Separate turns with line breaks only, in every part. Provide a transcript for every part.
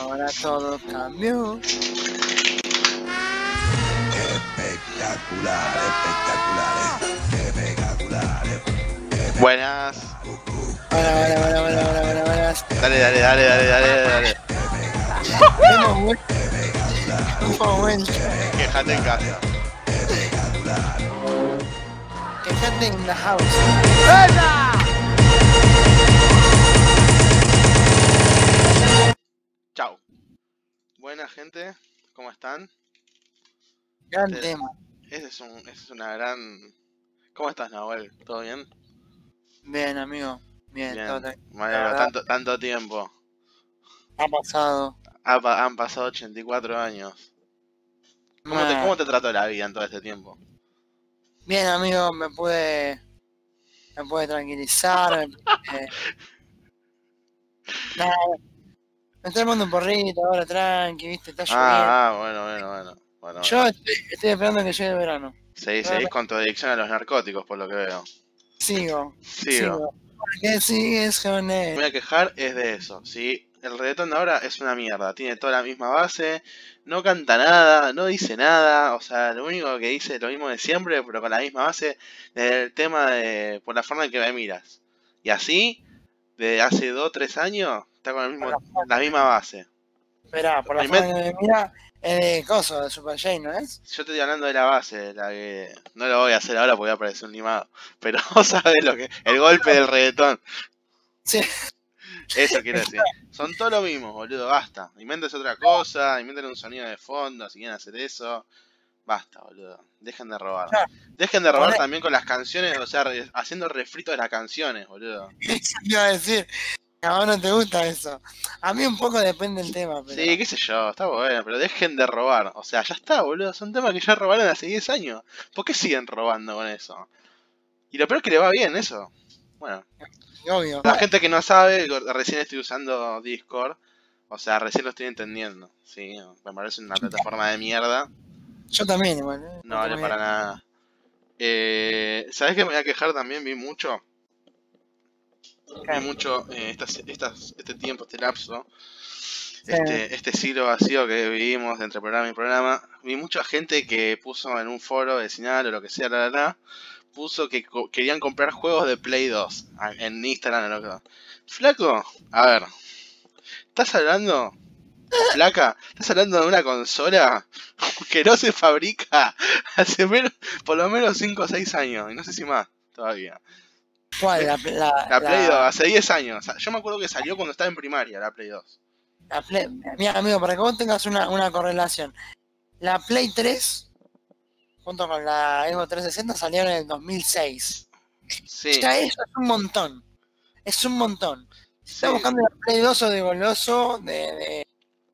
Ahora todo cambió.
Espectacular, espectacular, espectacular.
Buenas.
Hola, hola, hola, hola, hola, hola, hola.
Dale, dale, dale, dale, dale, dale. Quejate en casa.
Quejate in the house.
Chau. Gente, ¿cómo están?
Gran
Sí.
tema.
Ese es, un, ese es una gran... ¿Cómo estás, Nahuel? ¿Todo bien?
Bien, amigo. Bien,
Bien.
todo
tanto, tanto tiempo.
Ha pasado.
Ha han pasado 84 años. ¿Cómo te, ¿Cómo te trató la vida en todo este tiempo?
Bien, amigo, me pude. Me pude tranquilizar. me pude- Nada. Me estoy tomando un porrito ahora, tranqui, viste, está lloviendo.
Ah, ah, bueno, bueno, bueno. bueno
Yo estoy, estoy esperando que llegue el verano.
Seguís, seguís con tu adicción a los narcóticos, por lo que veo.
Sigo,
Sigo.
sigo. ¿Por qué sigues con
Me
él?
voy a quejar es de eso, ¿sí? El reggaetón de ahora es una mierda, tiene toda la misma base, no canta nada, no dice nada, o sea, lo único que dice es lo mismo de siempre, pero con la misma base del tema de por la forma en que me miras. Y así, de hace 2 o 3 años, está con el mismo, la misma base.
Esperá, por la forma que me mira, es de coso, de Super J, ¿no es?
Yo te estoy hablando de la base, la que no lo voy a hacer ahora porque voy a parecer un limado, pero vos sabés lo que, el golpe del reggaetón.
Sí.
Eso quiero decir. Son todo lo mismo, boludo, basta. Invéntese otra cosa, inventen un sonido de fondo, si quieren hacer eso. Basta, boludo. Dejen de robar. Dejen de robar también con las canciones, o sea, haciendo refritos de las canciones, boludo.
Eso iba a decir. A vos no te gusta eso. A mí un poco depende del tema, pero.
Sí, qué sé yo, está bueno, pero dejen de robar. O sea, ya está, boludo. Son temas que ya robaron hace 10 años. ¿Por qué siguen robando con eso? Y lo peor es que le va bien eso. Bueno,
Obvio.
la gente que no sabe, recién estoy usando Discord. O sea, recién lo estoy entendiendo. Sí, me parece una plataforma de mierda.
Yo también, igual. ¿eh?
No vale para nada. Eh, ¿Sabes que me voy a quejar también? Vi mucho. Vi mucho eh, estas, estas, este tiempo, este lapso. Este, este siglo vacío que vivimos entre programa y programa. Vi mucha gente que puso en un foro de señal o lo que sea, la, la, la, puso que co- querían comprar juegos de Play 2 a- en Instagram o lo que Flaco, a ver. ¿Estás hablando? Flaca, ¿estás hablando de una consola que no se fabrica hace menos, por lo menos 5 o 6 años? Y no sé si más todavía.
¿Cuál? La, la,
La Play 2, hace 10 años. Yo me acuerdo que salió cuando estaba en primaria, la Play 2.
la Play- Mira, amigo, para que vos tengas una, una correlación. La Play 3, junto con la Xbox 360, salieron en el 2006.
Sí,
Ya eso es un montón. Es un montón.
sí.
Estás buscando la Play 2 o de goloso, de, de,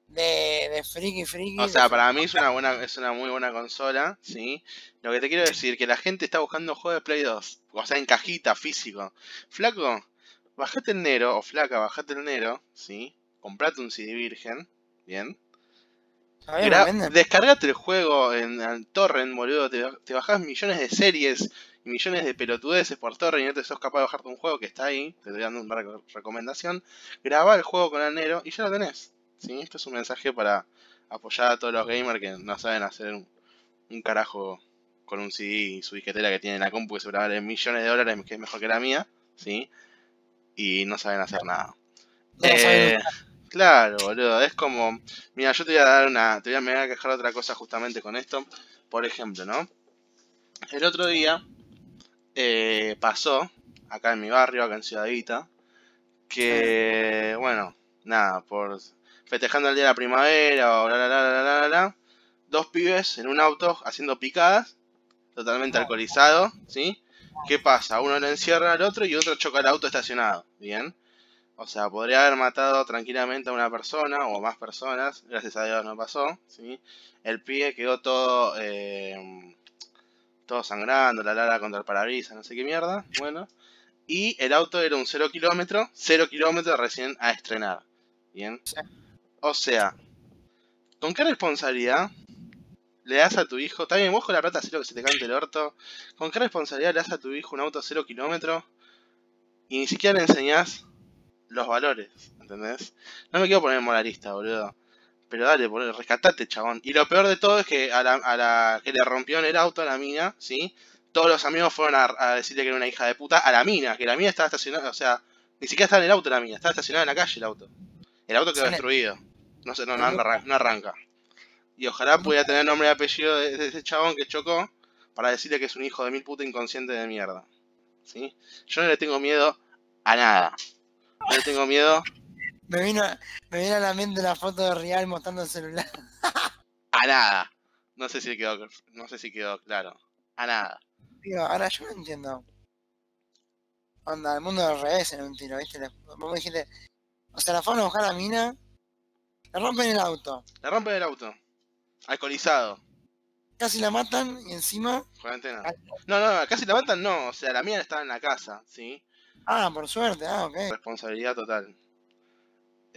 de, de friki friki.
O sea, para mí es una buena, es una muy buena consola, ¿sí? Lo que te quiero decir, que la gente está buscando juegos de Play 2, o sea, en cajita, físico. Flaco, bajate el Nero, o flaca, bajate el Nero, ¿sí? Comprate un CD virgen, ¿bien? Descargate el juego en, en torrent, boludo, te, te bajás millones de series y millones de pelotudeces por torrent y no te sos capaz de bajarte un juego que está ahí, te estoy dando una reco- recomendación. Grabá el juego con el Nero y ya lo tenés, ¿sí? Esto es un mensaje para apoyar a todos los gamers que no saben hacer un, un carajo con un CD y su disquetera que tiene en la compu que se vale millones de dólares, que es mejor que la mía, ¿sí? Y no saben hacer nada.
No
Eh, claro, boludo, es como... Mira, yo te voy a dar una... Te voy a, me voy a quejar otra cosa justamente con esto. Por ejemplo, ¿no? El otro día eh, pasó, acá en mi barrio, acá en Ciudadita, que, bueno, nada, por festejando el día de la primavera o la la la la la la, la, dos pibes en un auto haciendo picadas, totalmente alcoholizado, ¿sí? ¿Qué pasa? Uno lo encierra al otro y otro choca el auto estacionado, ¿bien? O sea, podría haber matado tranquilamente a una persona o a más personas, gracias a Dios no pasó, ¿sí? El pibe quedó todo, eh, todo sangrando, la lara contra el parabrisas, no sé qué mierda, bueno. Y el auto era un 0 kilómetro, 0 kilómetros recién a estrenar, ¿bien? O sea, ¿con qué responsabilidad le das a tu hijo, está bien, vos con la plata lo que se te cante el orto, ¿con qué responsabilidad le das a tu hijo un auto 0 kilómetros y ni siquiera le enseñás los valores, ¿entendés? No me quiero poner moralista, boludo. Pero dale, boludo, rescatate, chabón. Y lo peor de todo es que a la, a la que le rompió en el auto a la mina, ¿sí? Todos los amigos fueron a, a decirle que era una hija de puta a la mina, que la mina estaba estacionada, o sea, ni siquiera estaba en el auto la mina, estaba estacionada en la calle el auto. El auto quedó destruido. No sé, no, no, arran- no arranca. Y ojalá pudiera tener nombre y apellido de, ese chabón que chocó para decirle que es un hijo de mil puta inconsciente de mierda. ¿Sí? Yo no le tengo miedo a nada. No le tengo miedo
Me vino, me vino a la mente la foto de Real mostrando el celular.
a nada. No sé si quedó, no sé si quedó claro. A nada.
Ahora yo no entiendo. Onda, el mundo al revés en un tiro, ¿viste? Vos me dijiste, o sea, la fueron a buscar a la mina, le rompen el auto,
Le rompen el auto. Alcoholizado.
casi la matan y encima,
Cuarentena.
Ah.
No, no, casi la matan no. O sea, la mía estaba en la casa, ¿sí?
ah, por suerte, ah, ok.
Responsabilidad total.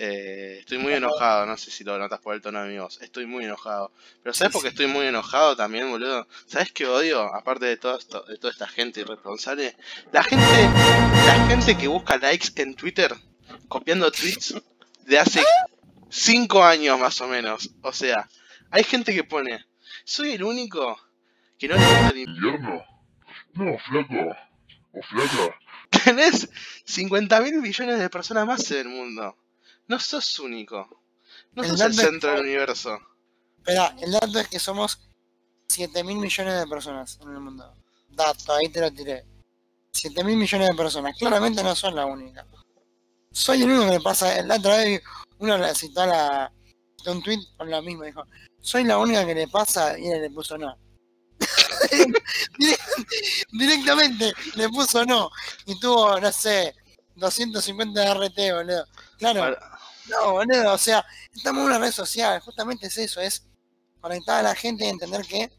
Eh, estoy muy enojado, no sé si lo notas por el tono de mi voz. Estoy muy enojado. Pero ¿sabes
Sí,
por qué
sí.
estoy muy enojado también, boludo? ¿Sabes qué odio? Aparte de todo esto, de toda esta gente irresponsable. La gente, la gente que busca likes en Twitter copiando tweets de hace 5 años más o menos. O sea, hay gente que pone, soy el único que no le gusta el
¿Invierno? No, flaco. O flaca.
Tenés 50 mil millones de personas más en el mundo. No sos único. No
El
sos el centro
que-
del universo.
Espera, el dato es que somos 7 mil millones de personas en el mundo. Dato, ahí te lo tiré. 7 mil millones de personas. Claramente no son la única. Soy el único que le pasa. La otra vez uno le citó a la. un tweet con lo mismo. Dijo: Soy la única que le pasa. Y él le puso no. Direct- Directamente le puso no. Y tuvo, no sé, 250 de RT, boludo. Claro. No, boludo, o sea, estamos en una red social, justamente es eso, es conectar a la gente y entender que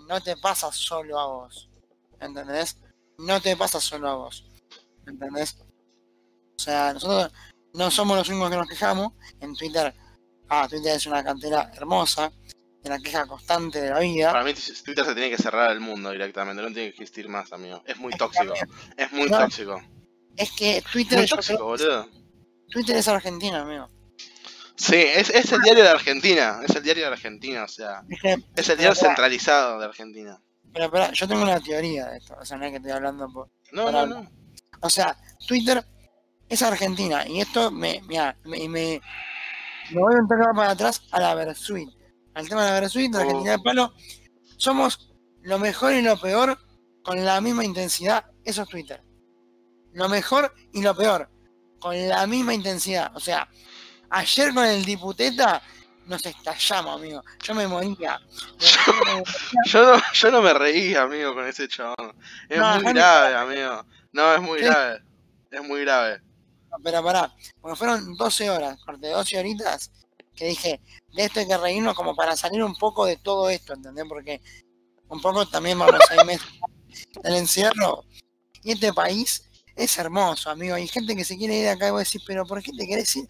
no te pasa solo a vos, ¿entendés? No te pasa solo a vos, ¿entendés? O sea, nosotros no somos los únicos que nos quejamos, en Twitter, ah, Twitter es una cantera hermosa, de la queja constante de la vida,
Para mí Twitter se tiene que cerrar al mundo directamente. No tiene que existir más, amigo. Es muy tóxico. Es muy
No,
tóxico.
es que Twitter,
Muy tóxico, boludo.
Twitter es Argentina, amigo.
Sí, es, es el diario de Argentina. Es el diario de Argentina, o sea.
Es que,
Es el diario
Pero,
centralizado de Argentina.
pero, pero, yo tengo una teoría de esto, o sea, no es que estoy hablando por...
No, no, no.
O sea, Twitter es Argentina y esto me, mira, me, me, me voy un toque para atrás a la Versuit. Al tema de la Versuit, de
Oh.
Argentina de Palo, somos lo mejor y lo peor con la misma intensidad. Eso es Twitter. Lo mejor y lo peor con la misma intensidad. O sea, ayer con el diputeta nos estallamos, amigo. Yo me moría.
Yo no, yo no me reí, amigo, con ese chabón. Es
No,
muy grave, amigo. No, es muy grave. Es muy grave.
Pero pará, porque fueron 12 horas, corte 12 horitas, que dije, de esto hay que reírnos como para salir un poco de todo esto, ¿entendés? Porque un poco también vamos seis meses del encierro. Y este país es hermoso, amigo. Hay gente que se quiere ir acá y vos decís, pero ¿por qué te querés ir?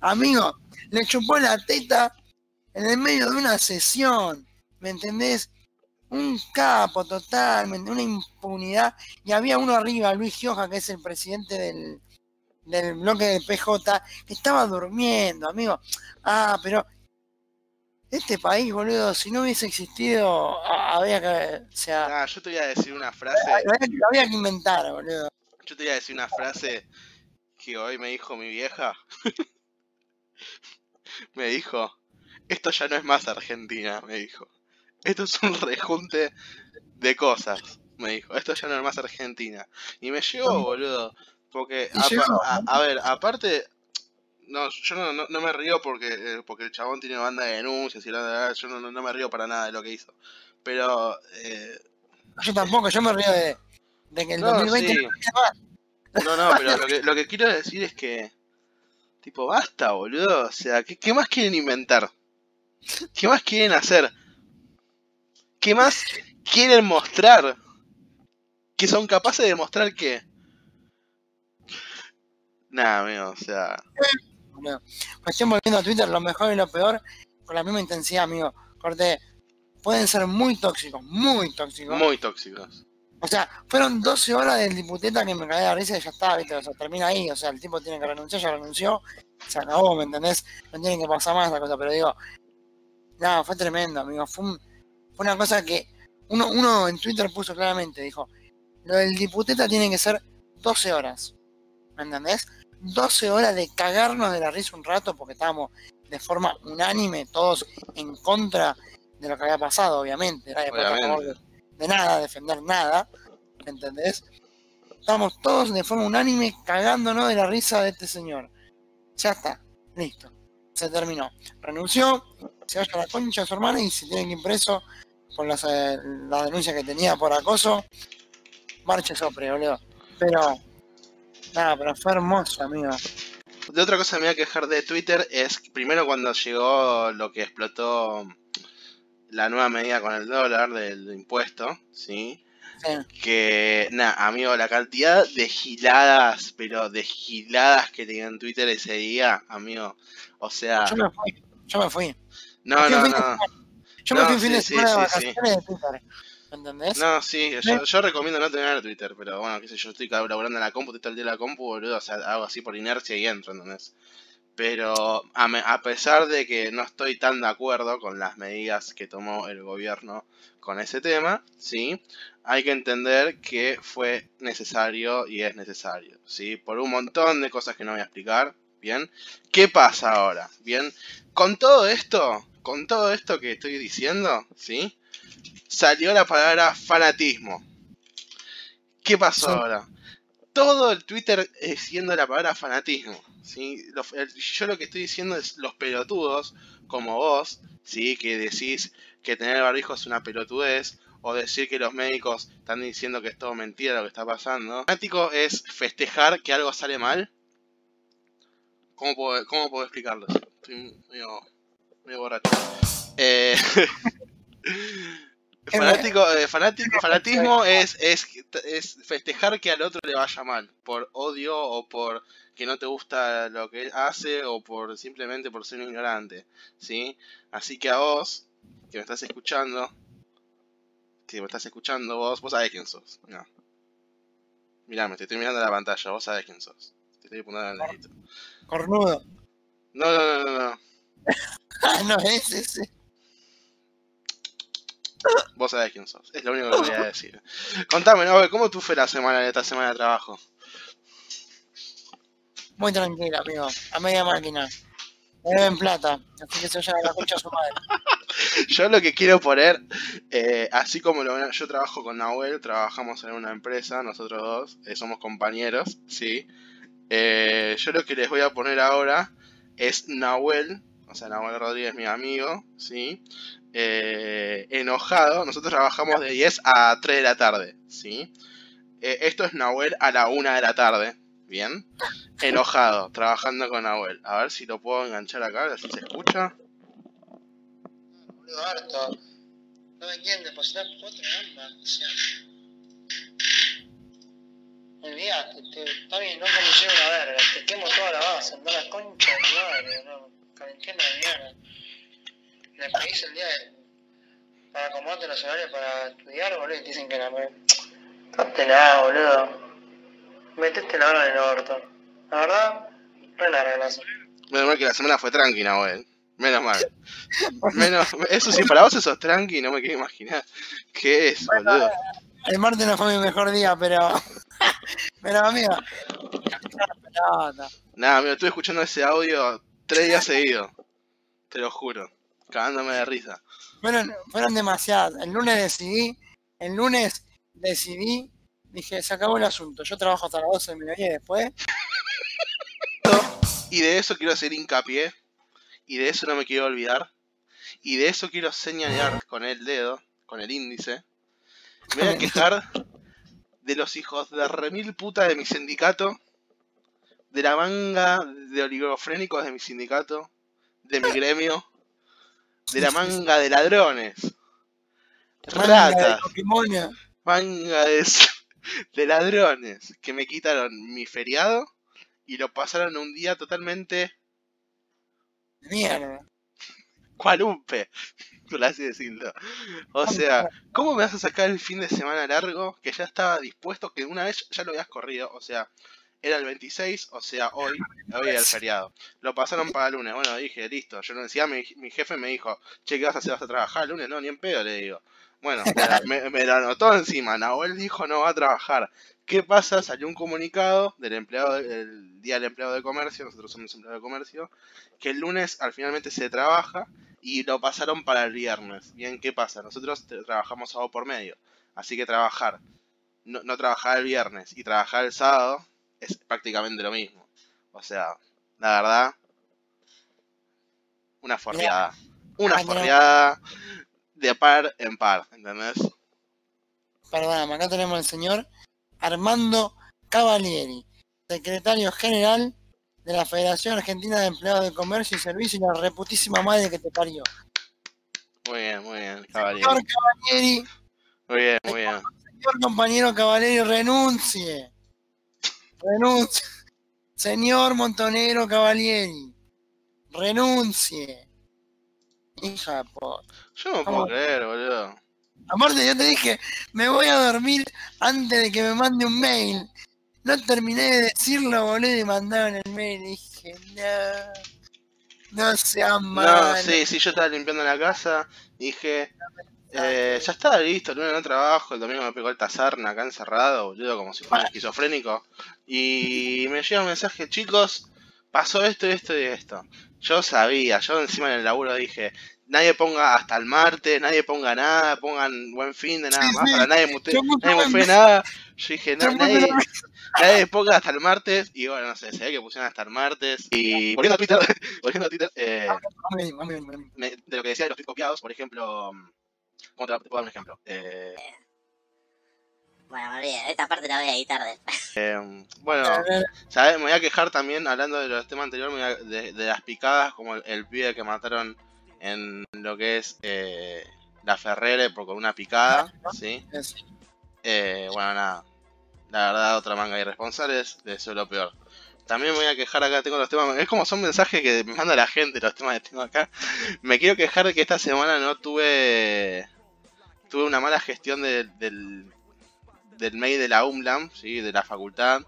Amigo, le chupó la teta en el medio de una sesión, ¿me entendés? Un capo total, ¿me entendés? una impunidad. Y había uno arriba, Luis Gioja, que es el presidente del, del bloque del PJ, que estaba durmiendo, amigo. Ah, pero este país, boludo, si no hubiese existido, había que, o sea,
yo te voy a decir una frase.
había, había que inventar, boludo.
Yo te voy a decir una frase que hoy me dijo mi vieja. me dijo, esto ya no es más Argentina, me dijo. Esto es un rejunte de cosas, me dijo. Esto ya no es más Argentina. Y me llegó, boludo. Porque, a, a ver, aparte, no, yo no, no, no me río porque, eh, porque el chabón tiene banda de denuncias y la, yo no, no, me río para nada de lo que hizo. Pero, eh,
Yo tampoco, yo me río de, de que el
no,
2020
sí.
no.
No, pero lo que, lo que quiero decir es que. Tipo, basta, boludo. O sea, ¿qué, qué más quieren inventar? ¿Qué más quieren hacer? ¿Qué más quieren mostrar? ¿Que son capaces de mostrar qué? Nada, amigo, o sea.
Cuestión volviendo a Twitter, lo mejor y lo peor, con la misma intensidad, amigo. Corte, pueden ser muy tóxicos, muy tóxicos.
Muy tóxicos.
O sea, fueron 12 horas del diputeta que me caía de risa y ya está, ¿viste? O sea, termina ahí. O sea, el tipo tiene que renunciar, ya renunció, se acabó, ¿me entendés? No tiene que pasar más la cosa, pero digo, no, fue tremendo, amigo. Fue, un- fue una cosa que uno, uno en Twitter puso claramente, dijo, lo del diputeta tiene que ser 12 horas, ¿me entendés? 12 horas de cagarnos de la risa un rato porque estábamos de forma unánime, todos en contra de lo que había pasado, obviamente. A de, nada, defender nada, ¿me entendés? Estamos todos de forma unánime cagándonos de la risa de este señor. Ya está, listo. Se terminó. Renunció, se vaya a la concha de su hermana y se tiene que ir preso por las, eh, la denuncia que tenía por acoso. Marche sopre, boludo. Pero, nada, pero fue hermoso, amigo.
De otra cosa que me voy a quejar de Twitter es primero cuando llegó lo que explotó la nueva medida con el dólar del impuesto, ¿sí?
Sí.
Que, nada, amigo, la cantidad de giladas, pero de giladas que tenía en Twitter ese día, amigo. O sea,
Yo me fui, yo me fui.
no, no, no.
Yo
No,
me fui un fin
sí,
de
sí,
semana de
sí,
vacaciones de Twitter. ¿Me entendés?
No, sí, yo, yo recomiendo no tener Twitter, pero bueno, qué sé yo, estoy laburando en la compu, estoy el día en la compu, boludo, o sea, hago así por inercia y entro, ¿entendés? Pero a, me- a pesar de que no estoy tan de acuerdo con las medidas que tomó el gobierno con ese tema, ¿sí? Hay que entender que fue necesario y es necesario, ¿sí? Por un montón de cosas que no voy a explicar, ¿bien? ¿Qué pasa ahora? ¿Bien? Con todo esto, con todo esto que estoy diciendo, ¿sí? Salió la palabra fanatismo. ¿Qué pasó ahora? Todo el Twitter es siendo la palabra fanatismo. ¿sí? El- yo lo que estoy diciendo es los pelotudos, como vos, ¿sí? que decís que tener barbijo es una pelotudez, o decir que los médicos están diciendo que es todo mentira lo que está pasando. Fanático es festejar que algo sale mal. ¿Cómo puedo, cómo puedo explicarlo? Estoy medio, medio borracho. Eh, fanático, eh, fanático, fanatismo es, es, es festejar que al otro le vaya mal, por odio o por que no te gusta lo que él hace o por simplemente por ser un ignorante, ¿sí? Así que a vos, que me estás escuchando, que me estás escuchando vos, vos sabés quién sos. Mirá, Mirá, me te estoy mirando la pantalla, vos sabés quién sos. Te estoy apuntando el dedito.
Cornudo.
No, no, no, no, no.
Ah, no es ese.
Vos sabés quién sos. Es lo único que voy a decir. Contame, ¿no? ¿Cómo tú fue la semana de esta semana de trabajo?
Muy tranquila, amigo. A media máquina. Me deben plata. Así que se a la concha su madre.
Yo lo que quiero poner, eh, así como lo yo trabajo con Nahuel, trabajamos en una empresa, nosotros dos, eh, somos compañeros, ¿sí? Eh, yo lo que les voy a poner ahora es Nahuel, o sea, Nahuel Rodríguez, mi amigo, ¿sí? Eh, enojado, nosotros trabajamos de 10 a 3 de la tarde, ¿sí? Eh, esto es Nahuel a la 1 de la tarde, ¿bien? Enojado, trabajando con Nahuel. A ver si lo puedo enganchar acá, a ver si se escucha.
Boludo, harto. No me quieren depositar cuatro gambas. O sea. Olvídate, te, está bien, no como llevo una verga. Te quemo toda la base. Anda la concha de tu madre. No, calenté la mierda. Le pedís el día de, para acomodarte los horarios para estudiar, boludo, y te dicen que no. Me... Cátela, boludo. Metete la hora en el orto. La verdad, re larga la semana.
Menos mal que la semana fue tranqui, Nahuel. Menos mal. Menos, eso sí, para vos eso es tranqui, no me quiero imaginar. ¿Qué es, boludo?
El martes no fue mi mejor día, pero. pero, amigo. pelota.
Nada, amigo, estuve escuchando ese audio tres días seguidos. Te lo juro. Cagándome de risa.
Fueron, fueron demasiadas. El lunes decidí, el lunes decidí, dije, se acabó el asunto. Yo trabajo hasta las 12 del mediodía y después.
Y de eso quiero hacer hincapié. Y de eso no me quiero olvidar. Y de eso quiero señalar con el dedo, con el índice. Me voy a quejar de los hijos de remil puta de mi sindicato. De la manga de oligofrénicos de mi sindicato. De mi gremio. De la manga de ladrones.
Manga de
Ratas. Manga de, de ladrones. Que me quitaron mi feriado. Y lo pasaron un día totalmente
Mierda.
cualumpe. por así decirlo. O sea, ¿cómo me vas a sacar el fin de semana largo que ya estaba dispuesto, que una vez ya lo habías corrido? O sea, era el 26, o sea, hoy, hoy era el feriado. Lo pasaron para el lunes. Bueno, dije, listo. Yo no decía, mi, mi jefe me dijo, che, ¿qué vas a hacer? ¿Vas a trabajar el lunes? No, ni en pedo, le digo. Bueno, me, me, lo anotó encima. Nahuel dijo, no va a trabajar. ¿Qué pasa? Salió un comunicado del empleado, el día del empleado de comercio, nosotros somos empleados de comercio, que el lunes al finalmente se trabaja y lo pasaron para el viernes. Bien, ¿qué pasa? Nosotros trabajamos sábado por medio, así que trabajar, no, no trabajar el viernes y trabajar el sábado es prácticamente lo mismo. O sea, la verdad, una forreada. Una forreada de par en par, ¿entendés?
Perdón, acá tenemos al señor Armando Cavalieri, secretario general de la Federación Argentina de Empleados de Comercio y Servicio y la reputísima madre que te parió.
Muy bien, muy bien, Cavalieri.
Señor Cavalieri,
Muy bien, muy bien.
señor compañero Cavalieri, renuncie. Renuncie. Señor Montonero Cavalieri, renuncie. Hija puta.
Yo no puedo creer, boludo.
Aparte, yo te dije, me voy a dormir antes de que me mande un mail. No terminé de decirlo, boludo, y mandaron el mail. Y dije, no, no seas
No,
malo.
sí, sí, yo estaba limpiando la casa, dije, eh, ya está listo, el lunes no trabajo, el domingo me pegó el tazarna acá encerrado, boludo, como si fuera esquizofrénico. Y me llega un mensaje, chicos, pasó esto y esto y esto. Yo sabía, yo encima en el laburo dije, nadie ponga hasta el martes, nadie ponga nada, pongan buen fin de nada
Sí,
más,
sí.
para nadie mute, nadie
fin.
nada. Yo dije,
Yo
"Na-
puse
nadie, nadie ponga hasta el martes, y bueno, no sé, se ve que pusieron hasta el martes. Y volviendo a Twitter, volviendo a Twitter, eh, me- de lo que decía de los tweets copiados, por ejemplo, mm, ¿cómo te, te puedo dar un ejemplo? Eh,
Bueno, me olvidé, esta parte la voy a editar después.
eh, bueno, ¿sabes? Me voy a quejar también, hablando de los temas anteriores, de, de las picadas, como el, el pibe que mataron en lo que es eh, la Ferrere por con una picada, ¿sí?
Es-
Eh, bueno, nada. La verdad, otra manga de irresponsables, de eso es lo peor. También me voy a quejar acá, tengo los temas, es como son mensajes que me manda la gente, los temas que tengo acá. Me quiero quejar de que esta semana no tuve tuve una mala gestión de- del, del mail de la UMLAM, ¿sí? de la facultad,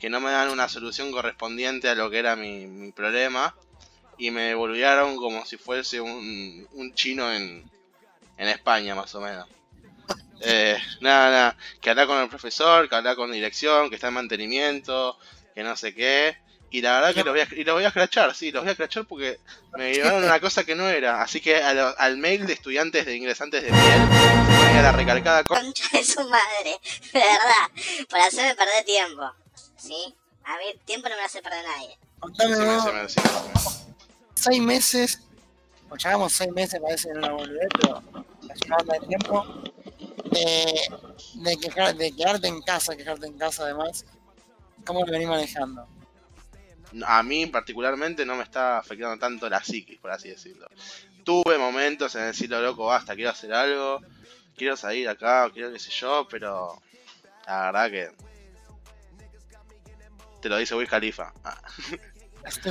que no me dan una solución correspondiente a lo que era mi, problema, y me volvieron como si fuese un, un chino en, en España, más o menos. Eh, nada, nada, que hablar con el profesor, que hablar con dirección, que está en mantenimiento, que no sé qué. Y la verdad que los voy a, y los voy a escrachar, sí, los voy a escrachar porque me llevaron una cosa que no era. Así que a lo- al mail de estudiantes de ingresantes de piel, se la recalcada con...
Concha de su madre, de verdad, por hacerme perder tiempo. ¿Sí? A mí tiempo no me hace perder nadie.
Contame
Sí,
vos,
sí, sí, sí, sí.
seis meses, o llevamos seis meses, parece una boludez, pero de tiempo, de, de, quejar- de quedarte en casa, quejarte en casa además, ¿cómo lo venís manejando?
A mí particularmente no me está afectando tanto la psiquis, por así decirlo. Tuve momentos en decirlo, loco, basta, quiero hacer algo, quiero salir acá, quiero qué sé yo, pero la verdad que... Te lo dice Wiz Khalifa. Ah,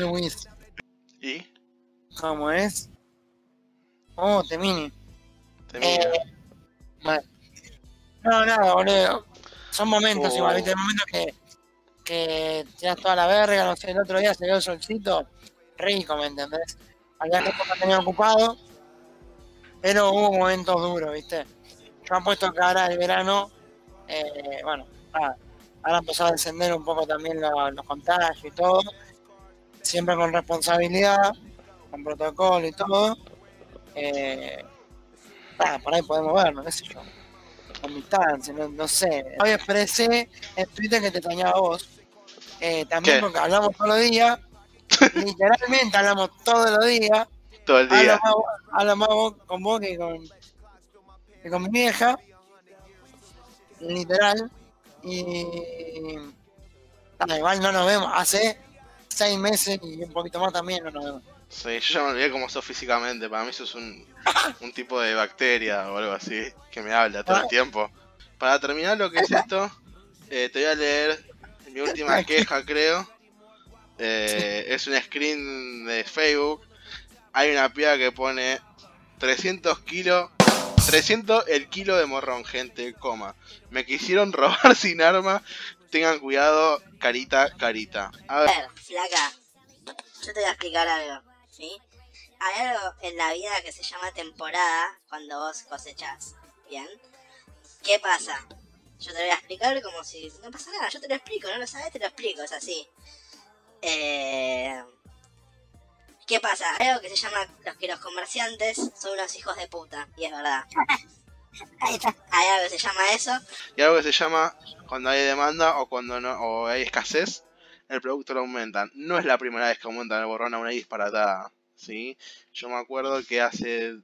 Wiz,
¿Y?
¿cómo es? Oh.
Te.
Eh, bueno. No, nada, boludo. Son momentos
Oh.
igual, ¿viste? Hay momentos que, que tiras toda la verga, no sé, el otro día se dio el solcito, rico, ¿me entendés? Había que tenía ocupado, pero hubo momentos duros, ¿viste? Yo apuesto que ahora el verano, eh, bueno, nada, ahora empezó a descender un poco también lo- los contagios y todo, siempre con responsabilidad, con protocolo y todo. Eh, por ahí podemos vernos, qué sé yo. Con distancia, no, no sé. Hoy expresé en Twitter que te extrañaba vos. Eh, también
¿Qué?
porque hablamos todos los días. literalmente hablamos todos los días.
Todo el
Hablo
día.
más, hablo más vos- con vos que con, que con mi vieja. Literal. Y. nada, igual no nos vemos. Hace seis meses y un poquito más también no nos vemos.
Sí, yo ya me olvidé cómo sos físicamente. Para mí sos un, un tipo de bacteria o algo así que me habla todo el tiempo. Para terminar lo que es esto, eh, te voy a leer mi última queja, creo. Eh, es un screen de Facebook. Hay una piba que pone 300 kilos. 300 el kilo de morrón, gente, coma. Me quisieron robar sin arma. Tengan cuidado, carita, carita. A
A
ver,
ver, flaca, yo te voy a explicar algo, ¿sí? Hay algo en la vida que se llama temporada cuando vos cosechás, ¿bien? ¿Qué pasa? Yo te lo voy a explicar como si no pasa nada, yo te lo explico, no lo sabes, te lo explico, es así. Eh... ¿Qué pasa? Hay algo que se llama los que los comerciantes son unos hijos de puta, y es verdad. Hay algo que se llama eso,
y algo que se llama cuando hay demanda o cuando no o hay escasez, el producto lo aumentan. No es la primera vez que aumentan el borrón a una disparatada, ¿sí? Yo me acuerdo que hace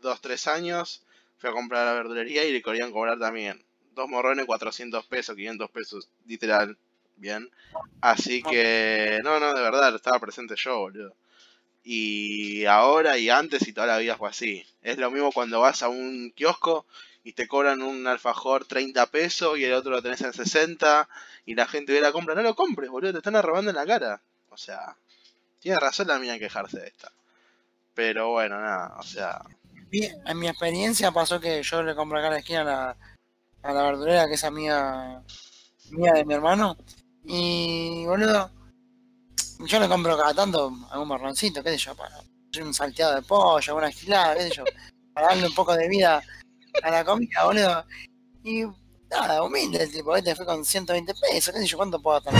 2-3 años fui a comprar a la verdulería y le querían cobrar también. Dos morrones, 400 pesos, 500 pesos, literal. Bien. Así que, no, no, de verdad, estaba presente yo, boludo. Y ahora y antes y toda la vida fue así. Es lo mismo cuando vas a un kiosco y te cobran un alfajor 30 pesos y el otro lo tenés en 60 y la gente ve la compra. No lo compres, boludo, te están robando en la cara. O sea, tiene razón la mía en quejarse de esta. Pero bueno, nada, o sea,
En mi experiencia pasó que yo le compro acá a la esquina a la, a la verdurera, que es amiga mía de mi hermano. Y, boludo, yo le compro cada tanto algún marroncito, qué sé yo, para un salteado de pollo, una gilada, qué sé yo, para darle un poco de vida a la comida, boludo. Y nada, humilde el tipo, este fue con 120 pesos, qué sé yo, ¿cuánto puedo gastar?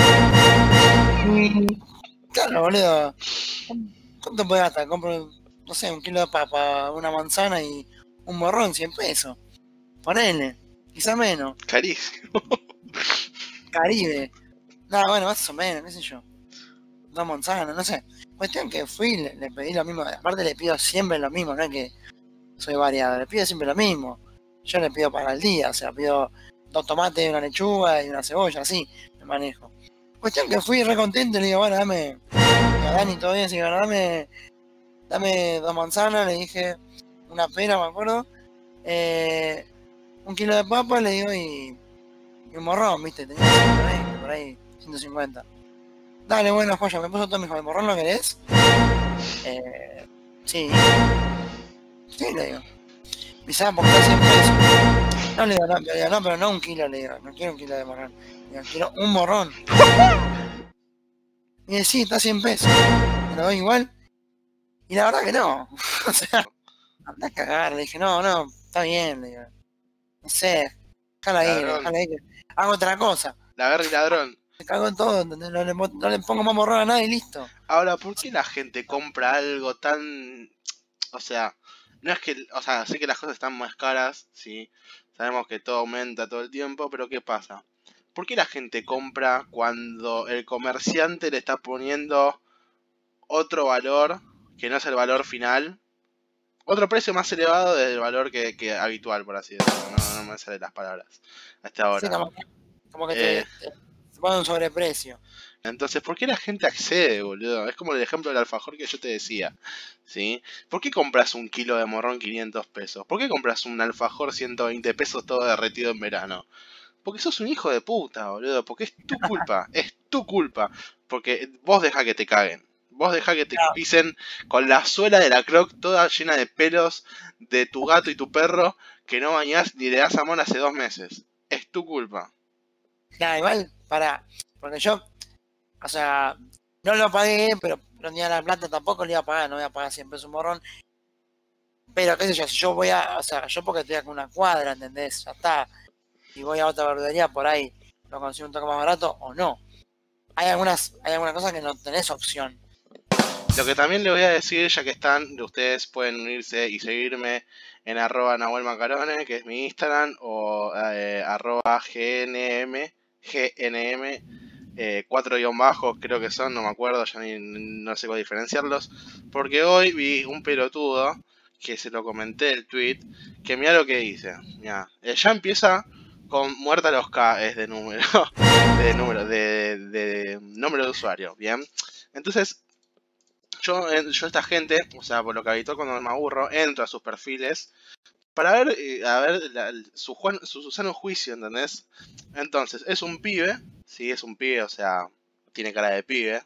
Y, claro, boludo, ¿cuánto puedo gastar? Compro, no sé, un kilo de papa, una manzana y un morrón, 100 pesos. Ponele, quizá menos.
carísimo.
Caribe. Nada, bueno, más o menos, qué sé yo. Dos manzanas, no sé. Cuestión que fui, le, le pedí lo mismo. Aparte le pido siempre lo mismo, no es que soy variado, le pido siempre lo mismo. Yo le pido para el día, o sea, pido dos tomates, una lechuga y una cebolla, así me manejo. Cuestión que fui re contento y le digo, bueno, dame, a Dani todo bien, así que bueno, dame, dame dos manzanas, le dije, una pera, me acuerdo, eh, un kilo de papa, le digo, y, y un morrón, viste, tenía 120, por ahí, 150. Dale, bueno, joya, me puso todo mi hijo, ¿el morrón lo querés? Eh, sí. Sí, le digo. Me sabe por qué 100 pesos. No le digo, no, le digo, no, pero no un kilo, le digo, no quiero un kilo de morrón. Le digo, quiero un morrón. Y dice, sí, está a 100 pesos. ¿Me lo doy igual? Y la verdad que no. o sea, anda a cagar. Le dije, no, no, está bien, le digo. No sé, déjala ahí, déjala ahí. Hago otra cosa.
La guerra y ladrón.
Me cago en todo, no le pongo más morrón a nadie y listo.
Ahora, ¿por qué la gente compra algo tan... O sea, no es que... O sea, sé que las cosas están más caras, sí. Sabemos que todo aumenta todo el tiempo, pero ¿qué pasa? ¿Por qué la gente compra cuando el comerciante le está poniendo otro valor que no es el valor final? Otro precio más elevado del valor que, que habitual, por así decirlo. No, no me salen las palabras hasta ahora.
Sí, como, que- como que te,
Eh.
te- te ponen un sobreprecio.
Entonces, ¿por qué la gente accede, boludo? Es como el ejemplo del alfajor que yo te decía, ¿sí? ¿Por qué compras un kilo de morrón 500 pesos? ¿Por qué compras un alfajor 120 pesos todo derretido en verano? Porque sos un hijo de puta, boludo. Porque es tu culpa, es tu culpa. Porque vos deja que te caguen. Vos deja que te pisen con la suela de la croc toda llena de pelos de tu gato y tu perro que no bañás ni le das amor hace dos meses. Es tu culpa.
Nada, igual, para. Porque yo, o sea, no lo pagué, pero no tenía la plata tampoco le iba a pagar, no voy a pagar 100 pesos un morrón. Pero qué sé yo, si yo voy a, o sea, yo porque estoy en una cuadra, ¿entendés? Ya está. Y voy a otra verdulería por ahí, lo consigo un toque más barato o no. Hay algunas, hay algunas cosas que no tenés opción.
Lo que también les voy a decir, ya que están, ustedes pueden unirse y seguirme en arroba Nahuel Macarone, que es mi Instagram, o eh, arroba GNM, GNM, eh, cuatro guion creo que son, no me acuerdo, ya ni, no sé cómo diferenciarlos, porque hoy vi un pelotudo, que se lo comenté el tweet, que mira lo que dice, mira, eh, ya empieza con muerta los K, es de número, de número, de, de nombre de usuario, bien, entonces yo, yo esta gente, o sea, por lo que habitó cuando me aburro, entro a sus perfiles para ver, eh, a ver la- su, juan- su, su sano juicio, ¿entendés? Entonces, es un pibe, sí, es un pibe, o sea, tiene cara de pibe.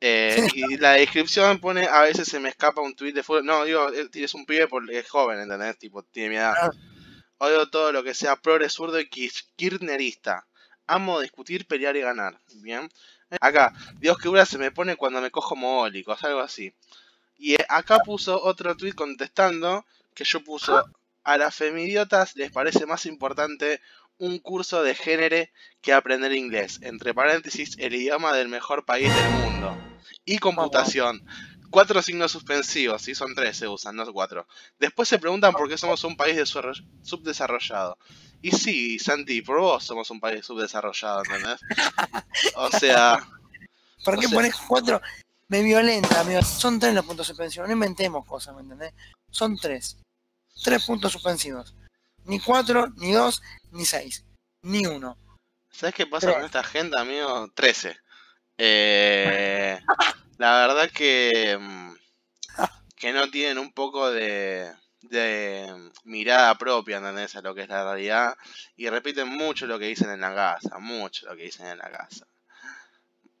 Eh, y la descripción pone, a veces se me escapa un tweet de fútbol. No, digo, es un pibe porque es joven, ¿entendés? Tipo, tiene mi edad. Odio todo lo que sea progres zurdo y kir- kirchnerista. Amo discutir, pelear y ganar. Bien. Acá, Dios que dura se me pone cuando me cojo mogólicos, algo así. Y eh, acá puso otro tweet contestando que yo puso a las femidiotas les parece más importante un curso de género que aprender inglés. Entre paréntesis, el idioma del mejor país del mundo. Y computación. Cuatro signos suspensivos, sí, son tres se usan, no cuatro. Después se preguntan por qué somos un país desarroll- subdesarrollado. Y sí, Santi, por vos somos un país subdesarrollado, ¿entendés? O sea,
¿Por qué
o sea-
pones cuatro? Me violenta, amigo. Son tres los puntos suspensivos. No inventemos cosas, ¿me entendés? Son tres. Tres puntos suspensivos. Ni cuatro, ni dos, ni seis. Ni uno.
¿sabes qué pasa con esta gente, amigo? 13. Eh, la verdad que, mm, que no tienen un poco de, de mirada propia, ¿entendés? A lo que es la realidad. Y repiten mucho lo que dicen en la casa, mucho lo que dicen en la casa.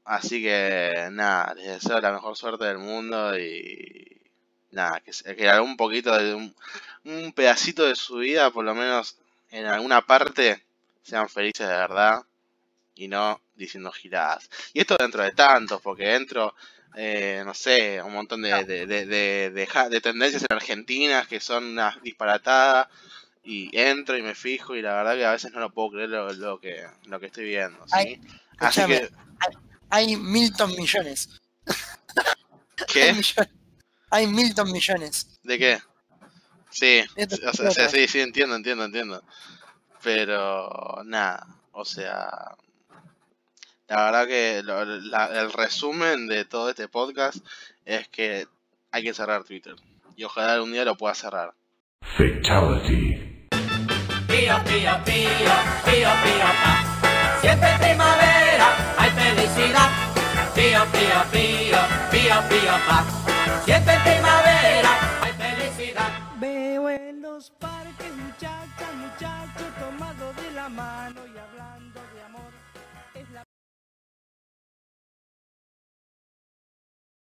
Así que, nada, les deseo la mejor suerte del mundo y nada, que, que algún poquito de un, un pedacito de su vida, por lo menos en alguna parte, sean felices de verdad y no diciendo giradas. Y esto dentro de tantos, porque dentro, eh, no sé, un montón de, de, de, de, tendencias en Argentina que son unas disparatadas. Y entro y me fijo y la verdad que a veces no lo puedo creer lo, lo que, lo que estoy viendo. ¿sí?
Ay,
Así
escúchame,
que,
Hay Milton millones. Hay,
¿qué?
millones. Hay Milton millones.
¿De qué? Sí, o sea, sí, sí, entiendo, entiendo, entiendo. Pero nada, o sea, la verdad que lo- la- el resumen de todo este podcast es que hay que cerrar Twitter. Y ojalá algún día lo pueda cerrar.
Fatality.
Pío, pío, pío, pío, pío, pa. Siempre en primavera hay felicidad. Pío, pío, pío, pío, pío, pa. Siempre en primavera hay felicidad.
Veo en los